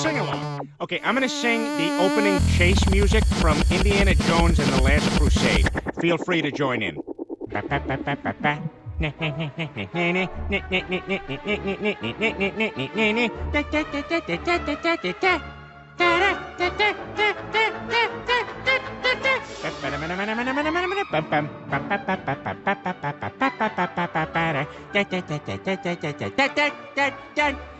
sing along. Okay, I'm gonna sing the opening chase music from Indiana Jones and the Last Crusade. Feel free to join in.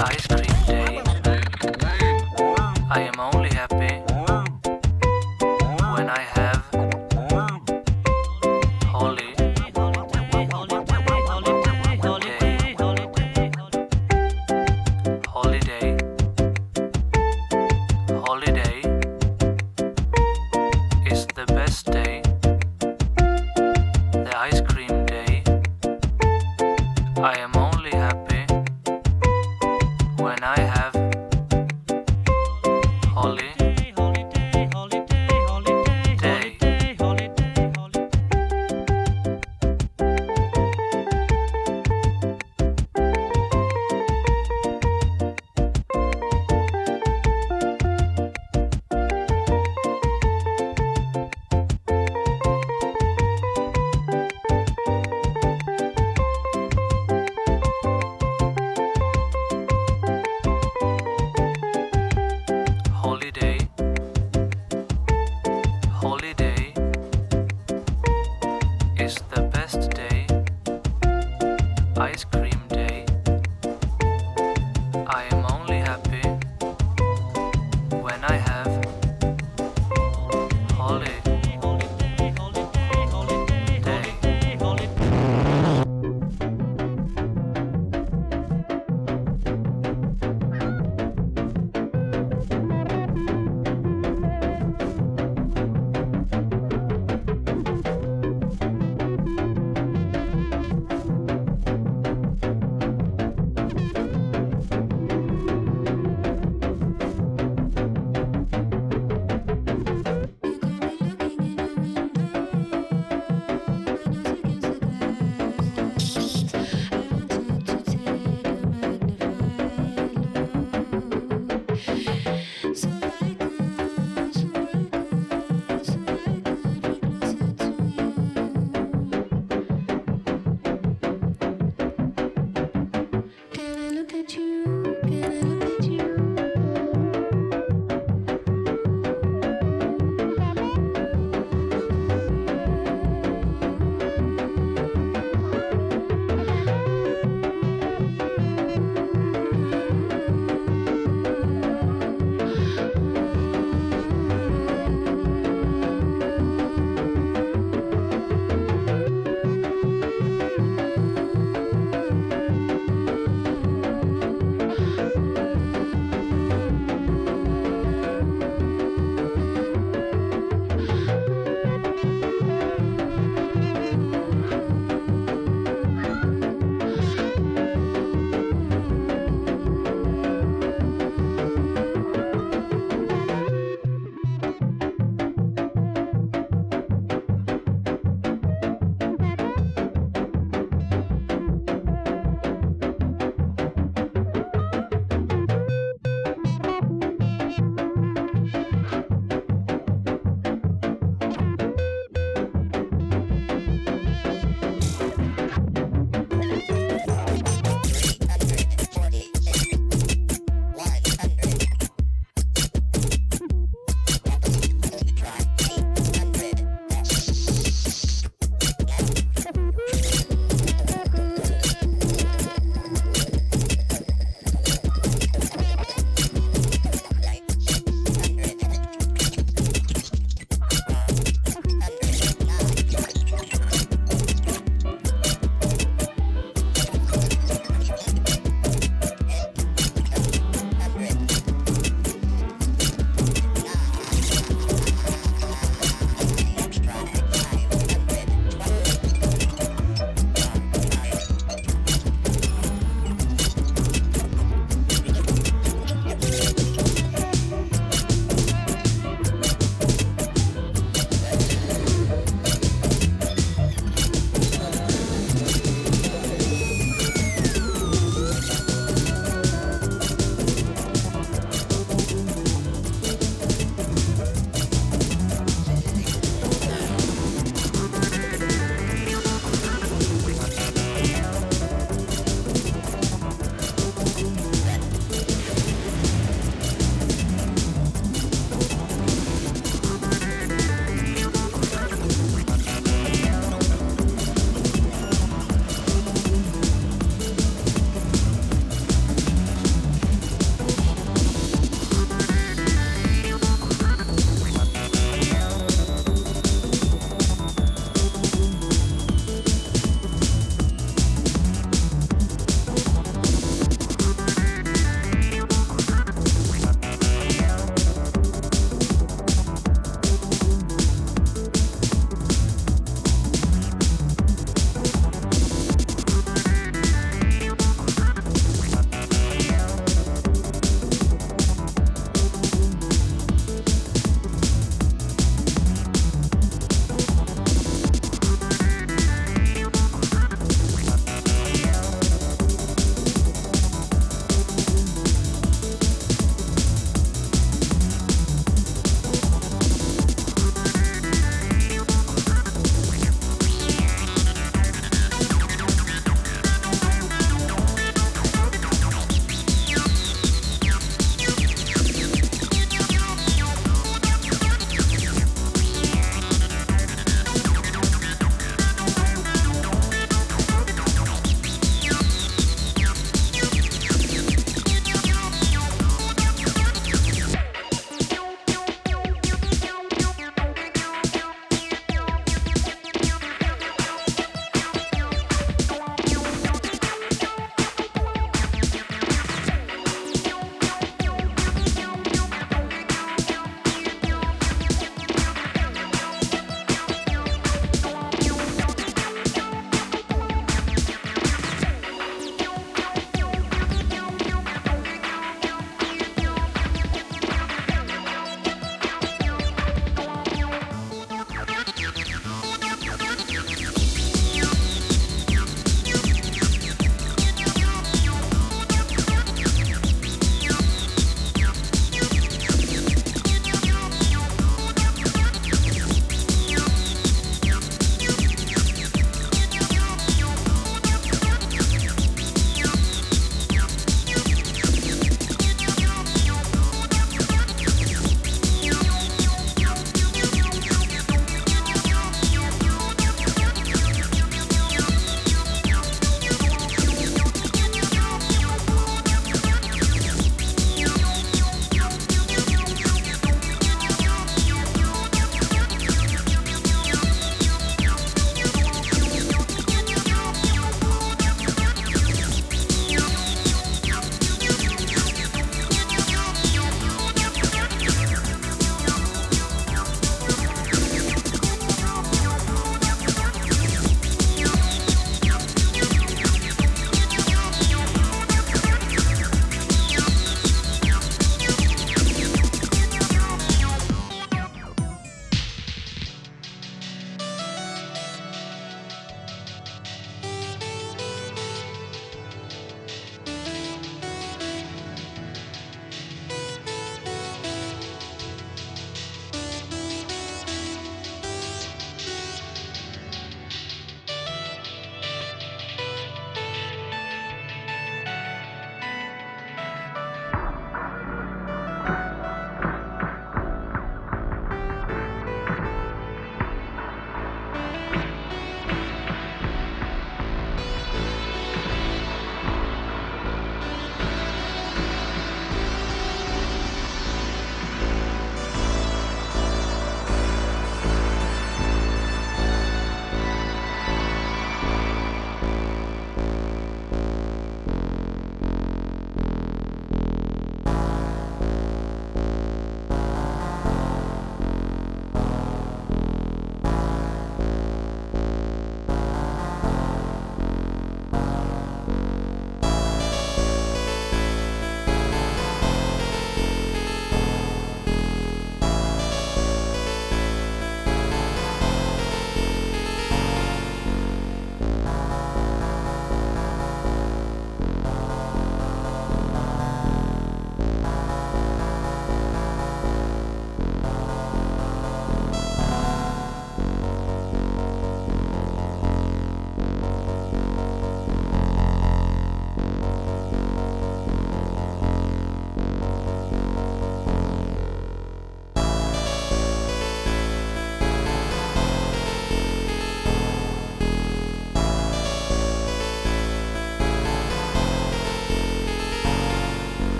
ice cream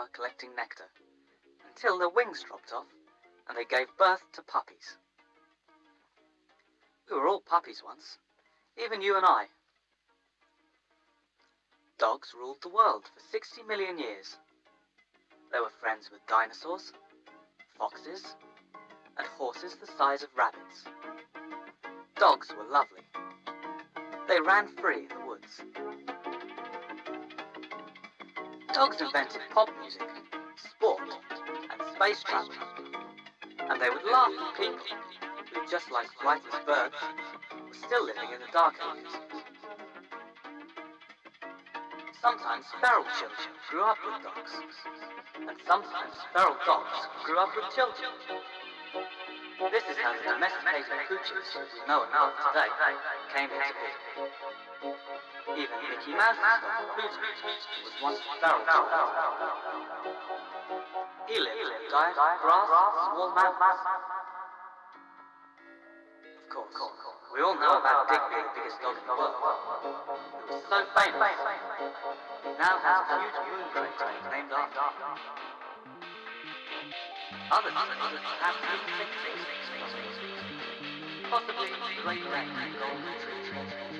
flower collecting nectar until their wings dropped off and they gave birth to puppies. We were all puppies once, even you and I. Dogs ruled the world for 60 million years. They were friends with dinosaurs, foxes, and horses the size of rabbits. Dogs were lovely. They ran free in the woods. Dogs invented pop music, sport, and space travel. And they would laugh at people who, just like flightless birds, were still living in the dark ages. Sometimes feral children grew up with dogs, and sometimes feral dogs grew up with children. This is how the domesticated creatures we know and love today came into being. Mickey Pluto, was once feral. He lived a diet grass small mammals. Of course, we all know about Digby, the biggest dog in the world, was so famous, now has a huge moon crater named after him. Others was six feet, possibly Great.